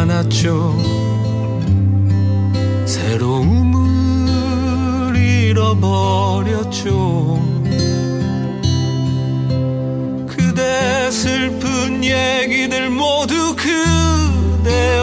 않았죠. 새로움을 잃어버렸죠. 그대 슬픈 얘기들 모두 그대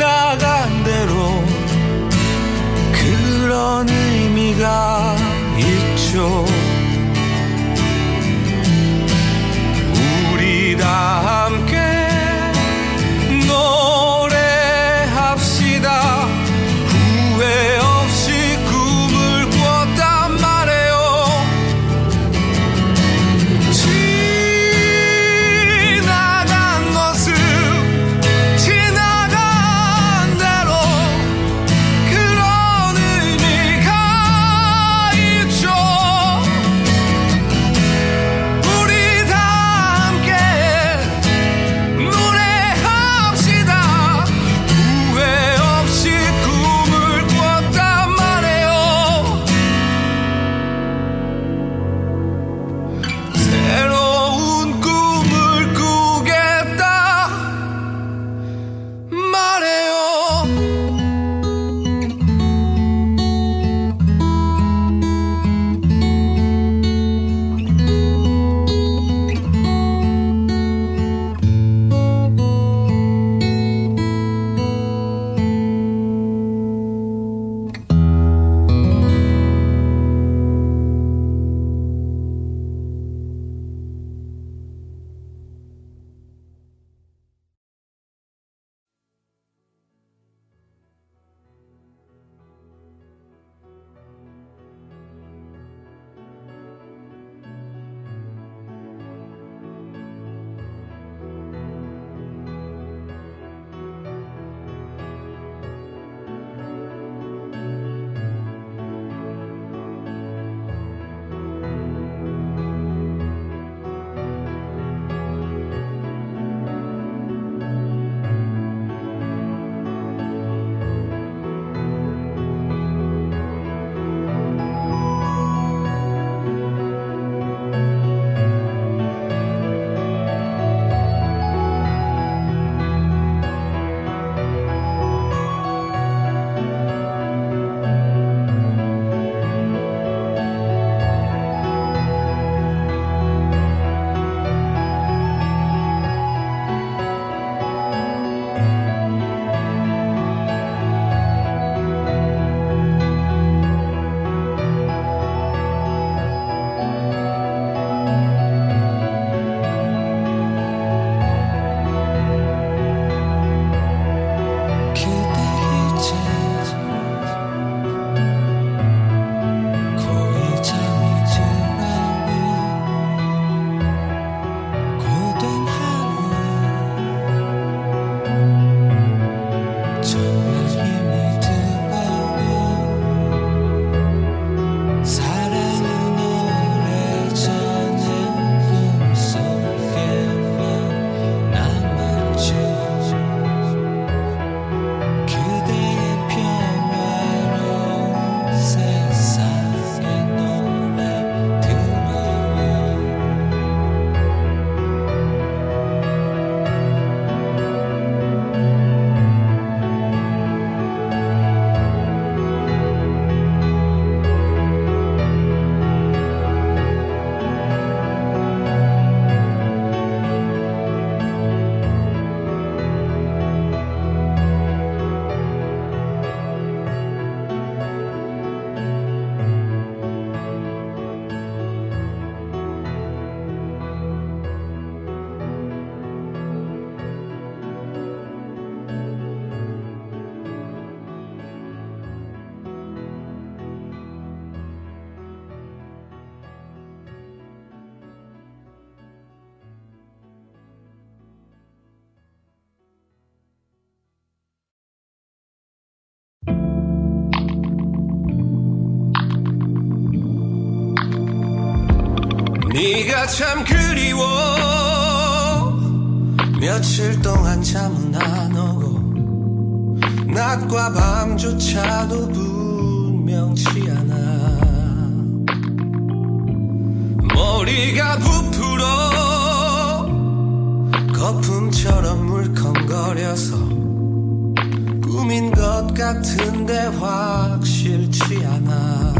나간 대로 그런 의미가 있죠. 네가 참 그리워. 며칠 동안 잠은 안 오고 낮과 밤조차도 분명치 않아. 머리가 부풀어 거품처럼 물컹거려서 꿈인 것 같은데 확실치 않아.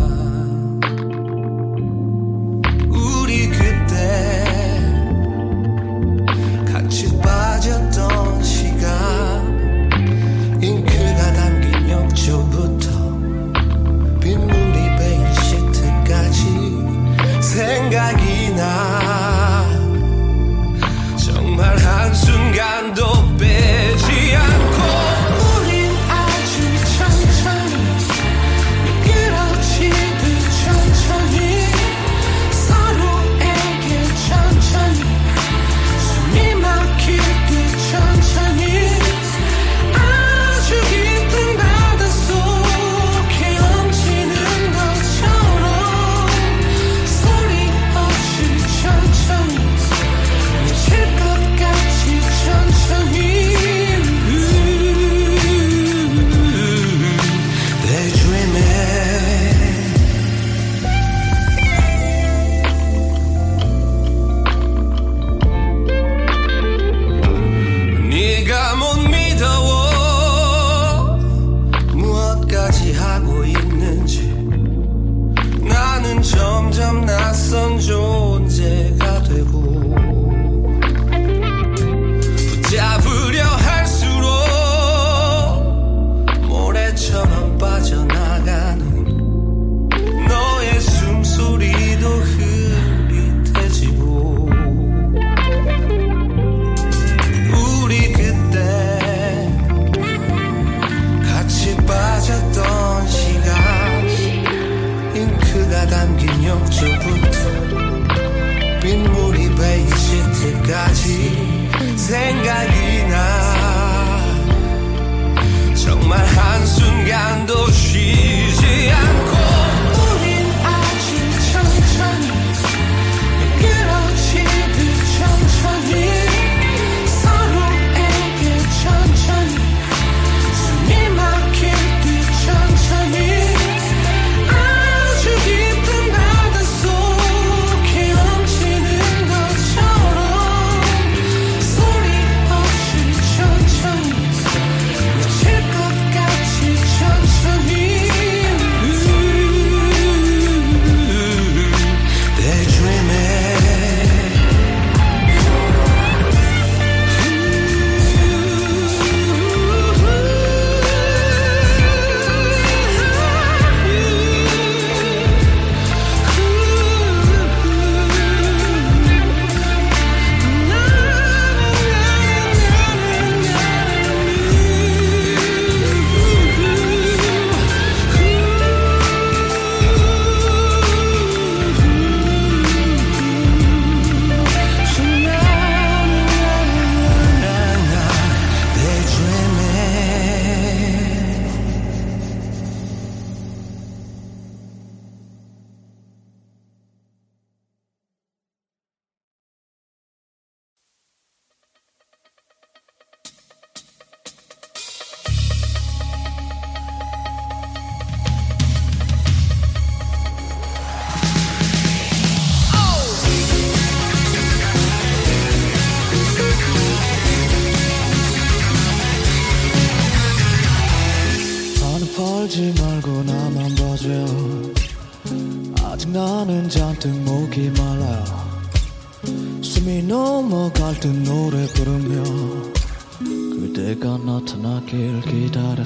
desengañe.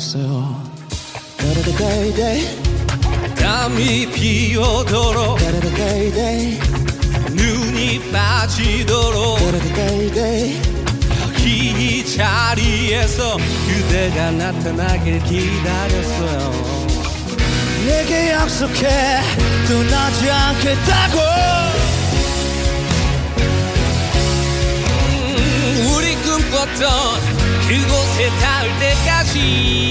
없어요. 따라다 가이데 땀이 비오도록 따라다 가이데 눈이 빠지도록 따라다 가이데 이 자리에서 그대가 나타나길 기다렸어요. 내게 약속해. 떠나지 않겠다고. 음, 우리 꿈꿨던 그곳에 닿을 때까지.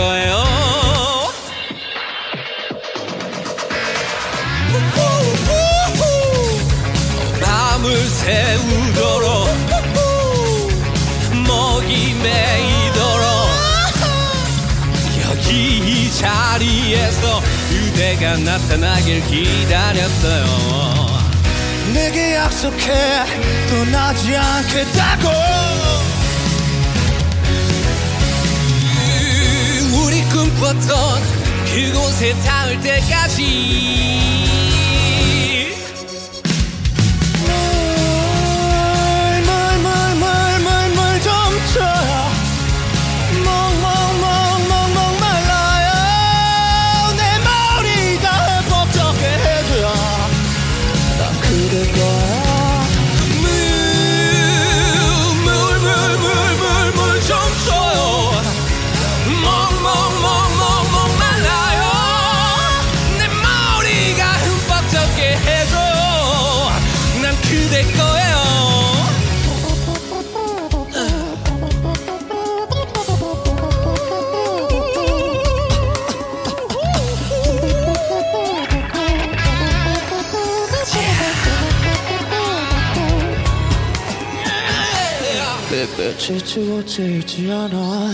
거예요. 밤을 새우도록 먹이 메이도록 여기 이 자리에서 그대가 나타나길 기다렸어요. 내게 약속해 떠나지 않겠다고 꿈꿨던 그곳에 닿을 때까지 햇빛이 지워지지 않아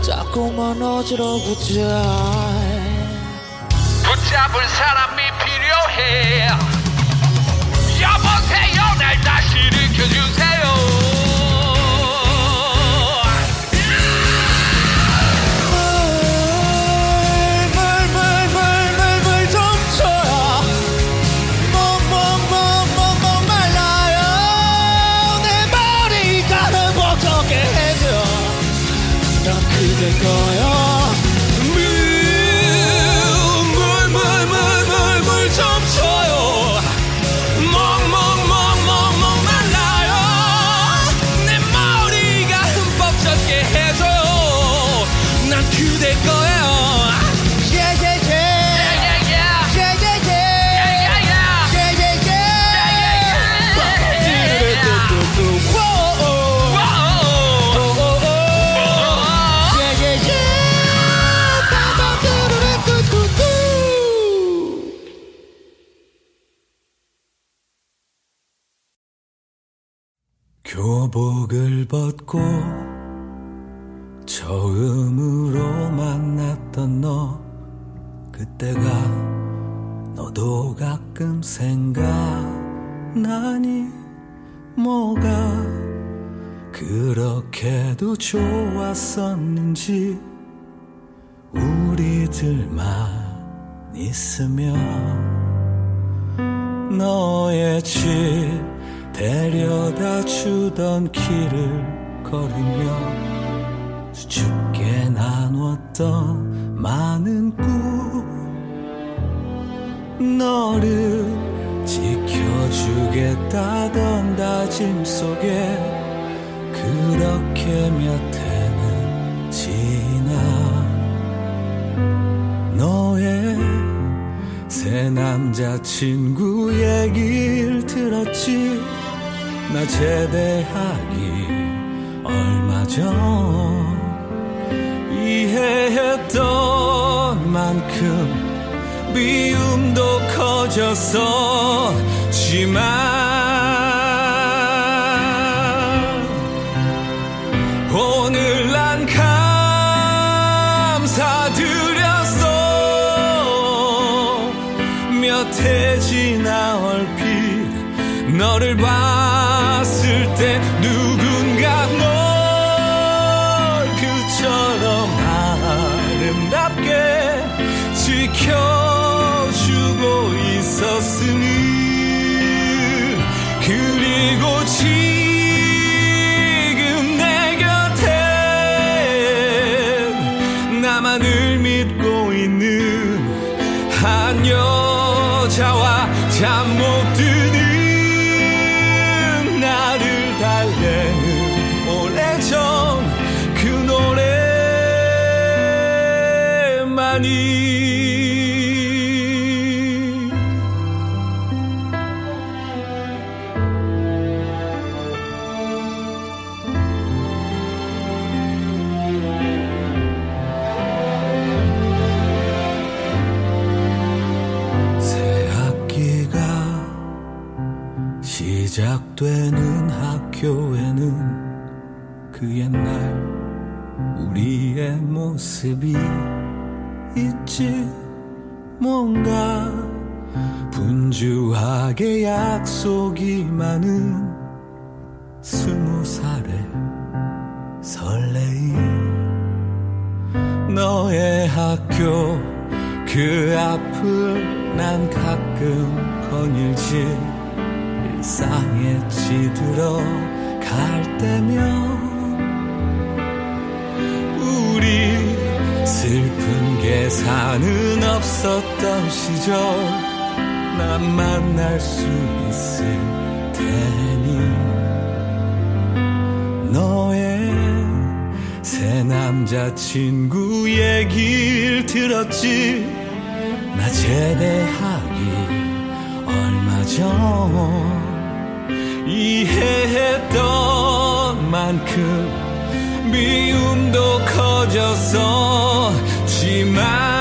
자꾸만 어지러워져 붙잡을 사람이 필요해. 여보세요 날 다시 일으켜주 길을 걸으며 수줍게 나눴던 많은 꿈. 너를 지켜주겠다던 다짐 속에 그렇게 몇 해는 지나. 너의 새 남자친구 얘길 들었지 나 제대하기 얼마 전 이해했던 만큼 미움도 커졌었지만 잠 못 드는 나를 달래는 오래전 그 노래만이 시절 난 만날 수 있을 테니. 너의 새 남자친구 얘기를 들었지. 나 제대하기 얼마 전 이해했던 만큼 미움도 커졌어 지만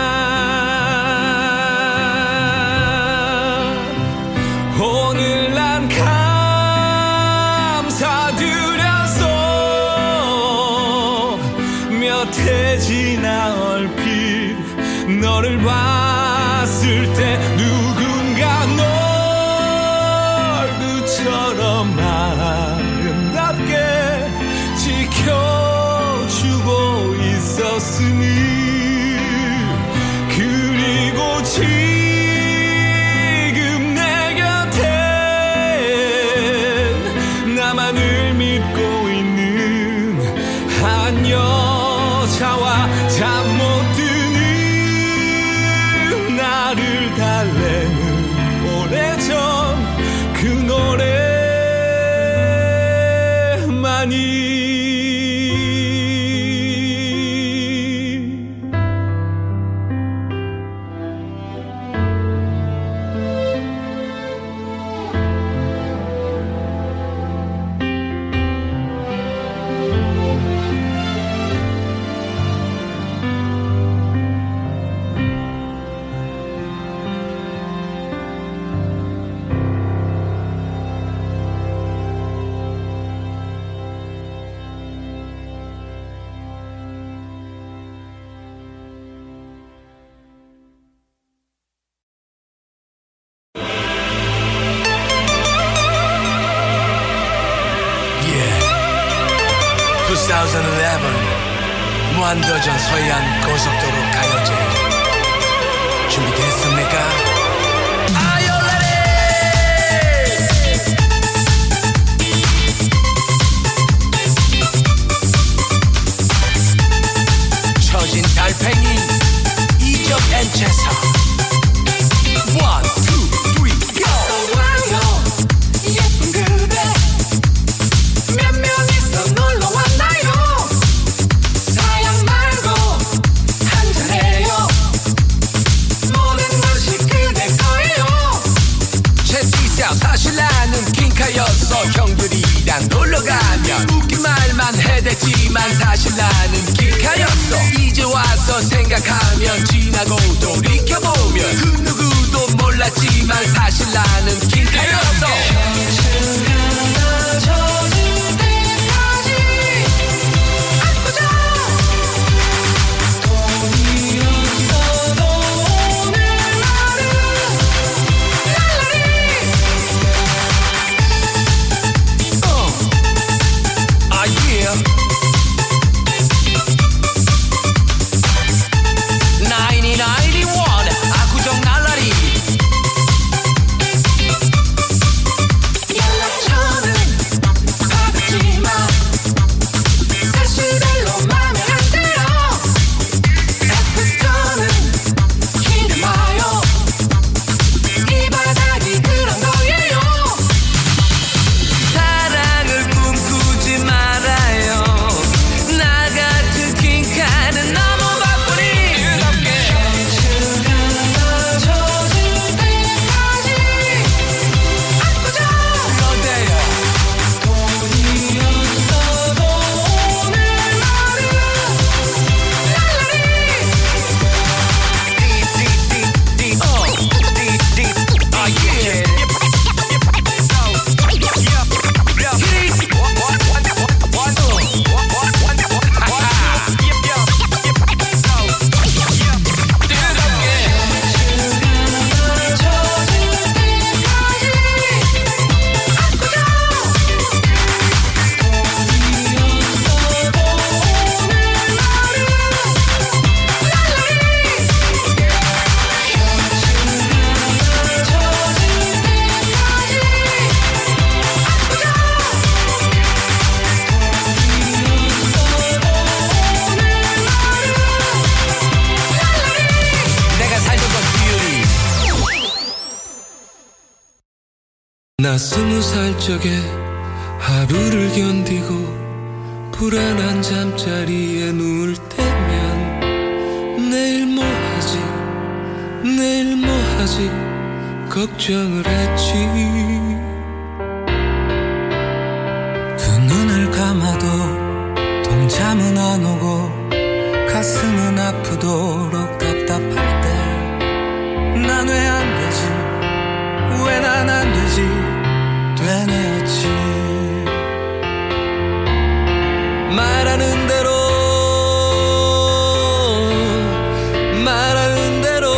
Giovanni 안 거전 서양 고속 나 스무 살 적에 하루를 견디고 불안한 잠자리에 누울 때면 내일 뭐 하지? 내일 뭐 하지? 걱정을 했지. 두 눈을 감아도 동참은 안 오고 가슴은 아프도록 답답할 때 난 왜 안 되지? 왜 난 안 되지 되뇌었지. 말하는 대로 말하는 대로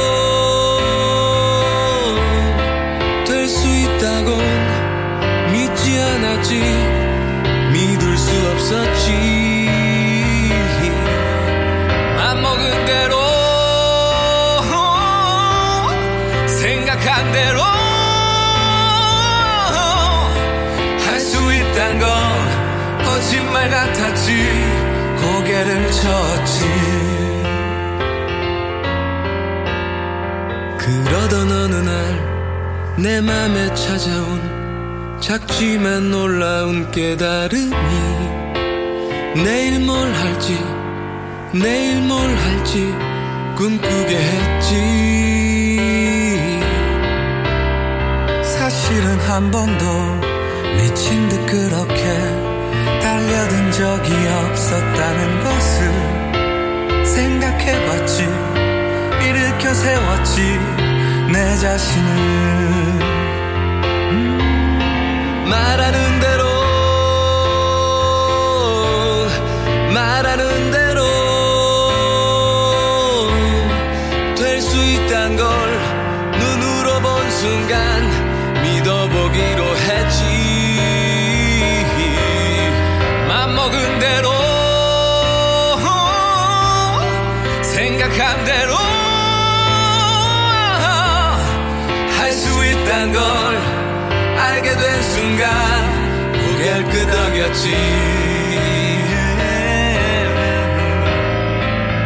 될 수 있다곤 믿지 않았지. 믿을 수 없었지. 생각한 대로 거짓말 같았지. 고개를 쳤지. 그러던 어느 날 내 맘에 찾아온 작지만 놀라운 깨달음이 내일 뭘 할지 내일 뭘 할지 꿈꾸게 했지. 사실은 한 번도 미친 듯 그렇게 달려든 적이 없었다는 것을 생각해봤지. 일으켜 세웠지 내 자신을. 음, 말하는 대로 말하는 대로 수 있단 걸 알게 된 순간 고개를 끄덕였지.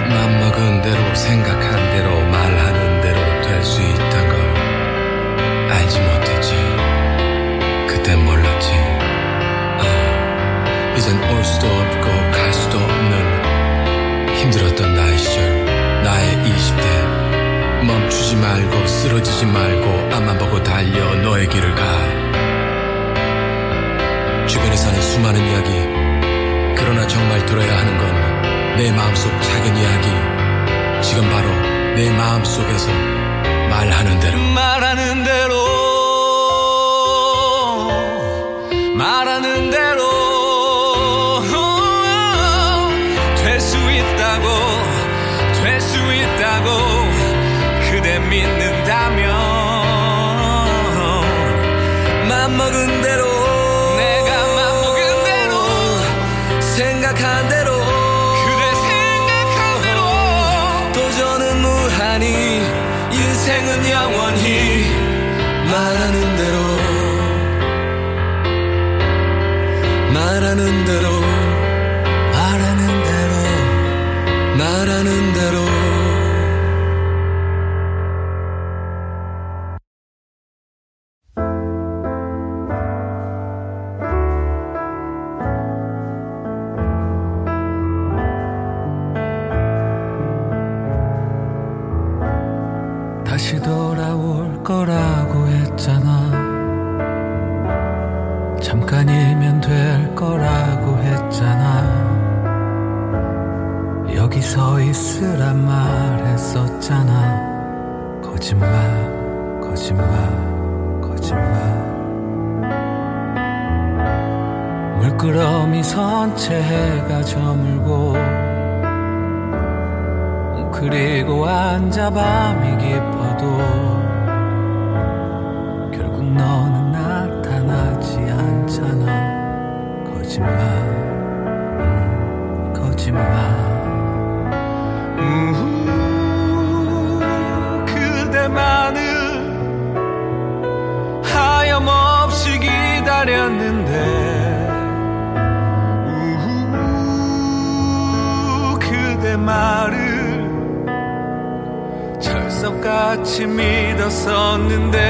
맘먹은 대로 생각한 대로 말하는 대로 될 수 있단 걸 알지 못했지. 그땐 몰랐지. 아, 이젠 올 수도 없고 갈 수도 없는 힘들었던 나의 시절 나의 20대 멈추지 말고 쓰러지지 말고 앞만 보고 달려 너의 길을 가. 주변에 사는 수많은 이야기. 그러나 정말 들어야 하는 건 내 마음속 작은 이야기. 지금 바로 내 마음속에서 말하는 대로. 말하는 대로. 말하는 대로 먹은 대로 내가 맘 먹은 대로 생각한 대로 그대 생각한 대로. 도전은 무한히 인생은 영원히 말하는 대로 말하는 대로 말을 철석같이 믿었었는데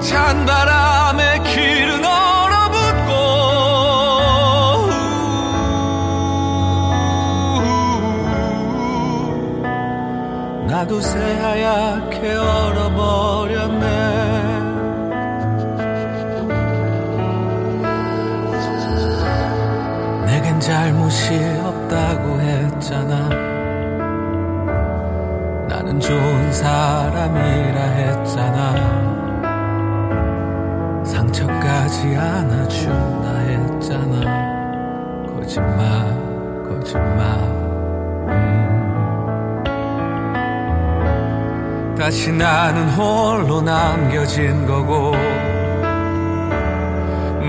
찬바람의 길 잘못이 없다고 했잖아. 나는 좋은 사람이라 했잖아. 상처까지 안아준다 했잖아. 거짓말 거짓말. 음. 다시 나는 홀로 남겨진 거고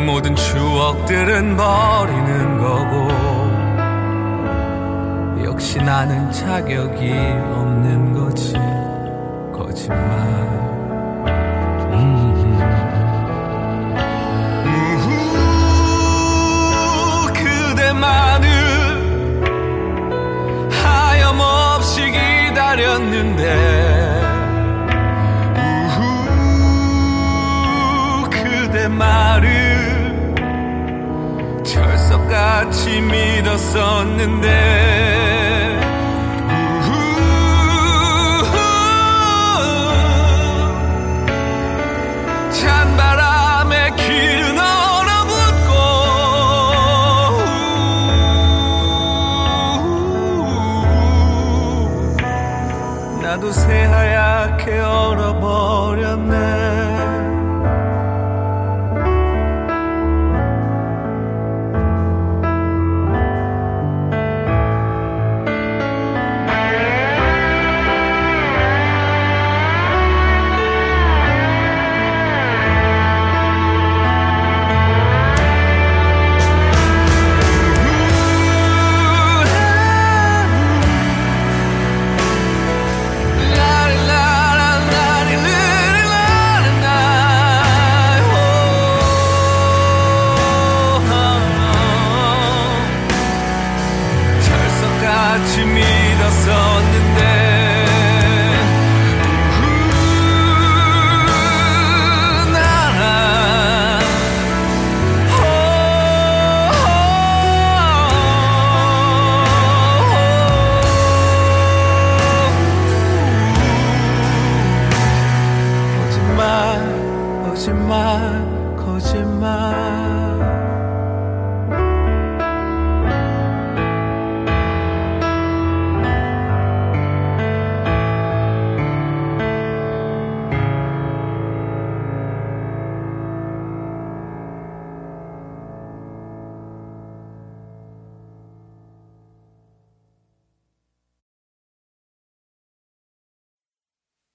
모든 추억들은 버리는 거고 역시 나는 자격이 없는 거지. 거짓말. 음. 그대만을 하염없이 기다렸는데. 우후 그대 말을 철석같이 믿었었는데 얼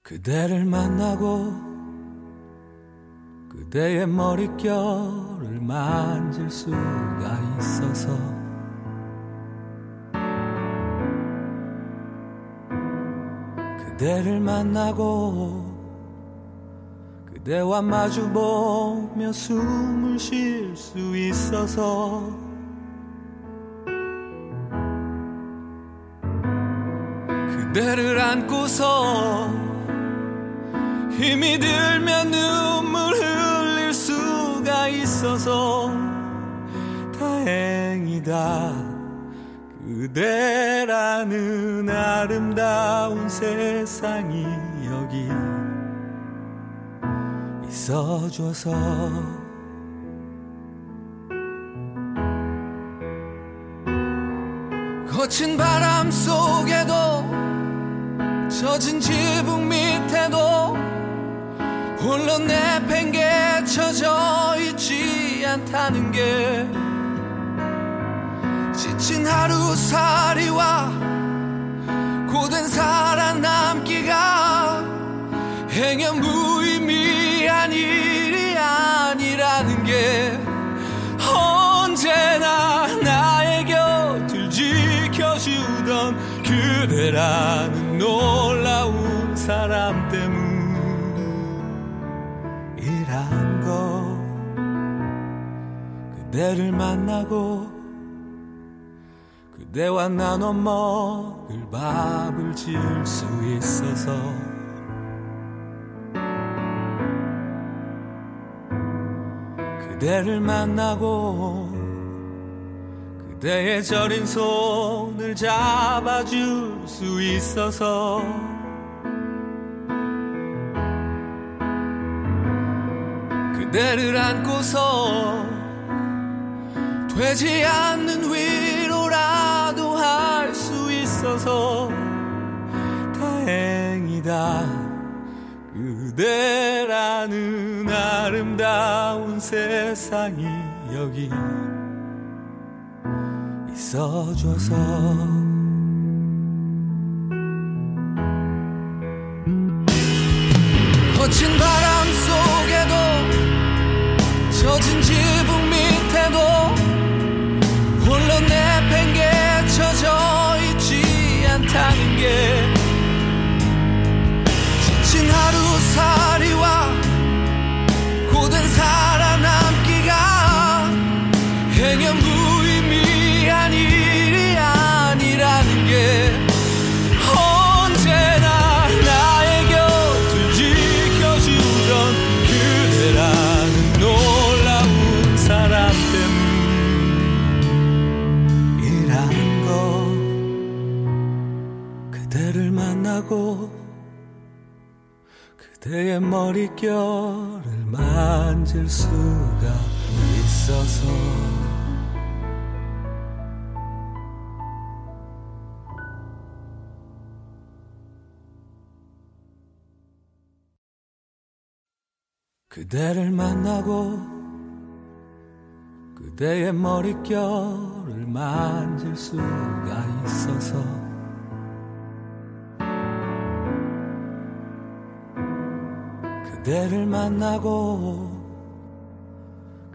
그대를 만나고 그대의 머릿결을 만질 수가 있어서 그대를 만나고 그대와 마주보며 숨을 쉴 수 있어서 그대를 안고서 힘이 들면 눈물 흘릴 수가 있어서 다행이다. 그대라는 아름다운 세상이 여기 있어줘서. 거친 바람 속에도 젖은 지붕 밑에도 홀로 내팽개쳐져 있지 않다는 게 지친 하루살이와 고된 살아남기가 행여 무의미한 일이 아니라는 게 언제나 나의 곁을 지켜주던 그대라는 놀라운 사람 그대를 만나고 그대와 나눠 먹을 밥을 지을 수 있어서 그대를 만나고 그대의 절인 손을 잡아줄 수 있어서 그대를 안고서 되지 않는 위로라도 할 수 있어서 다행이다. 그대라는 아름다운 세상이 여기 있어줘서 머릿결을 만질 수가 있어서. 그대를 만나고 그대의 머릿결을 만질 수가 있어서 그대를 만나고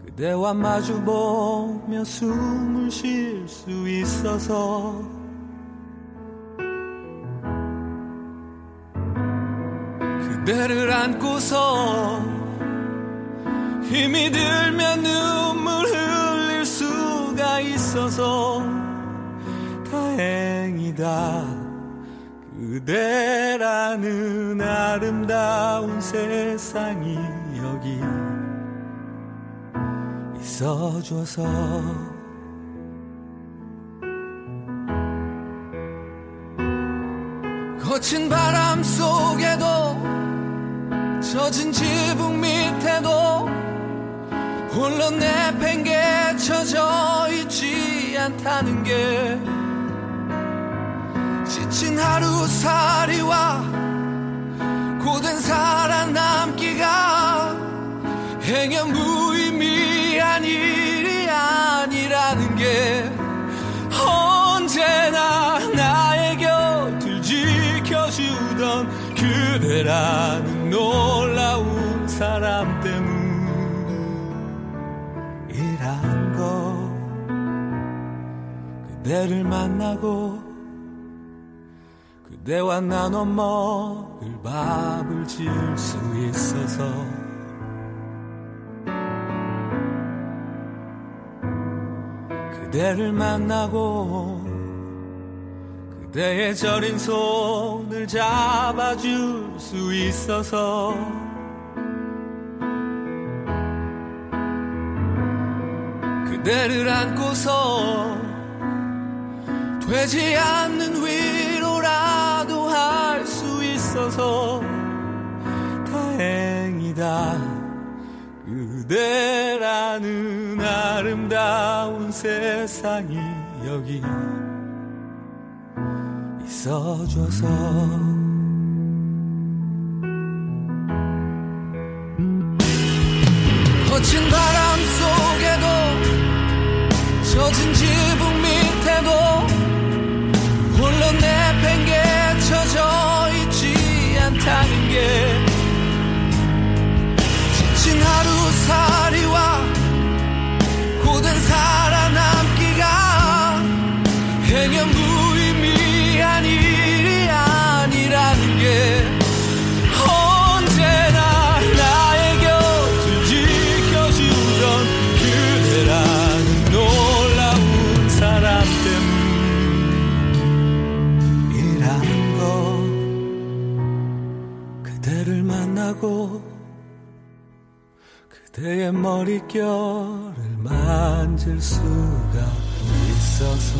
그대와 마주보며 숨을 쉴 수 있어서 그대를 안고서 힘이 들면 눈물 흘릴 수가 있어서 다행이다 그대라는 아름다운 세상이 여기 있어줘서 거친 바람 속에도 젖은 지붕 밑에도 홀로 내팽개쳐져 있지 않다는 게 지친 하루살이와 고된 살아남기가 행여 무의미한 일이 아니라는 게 언제나 나의 곁을 지켜주던 그대라는 놀라운 사람 때문이란 거 그대를 만나고 그대와 나눠 먹을 밥을 지을 수 있어서. 그대를 만나고 그대의 저린 손을 잡아줄 수 있어서. 그대를 안고서 되지 않는 수 있어서 다행이다. 그대라는 아름다운 세상이 여기 있어줘서 머릿결을 만질 수가 있어서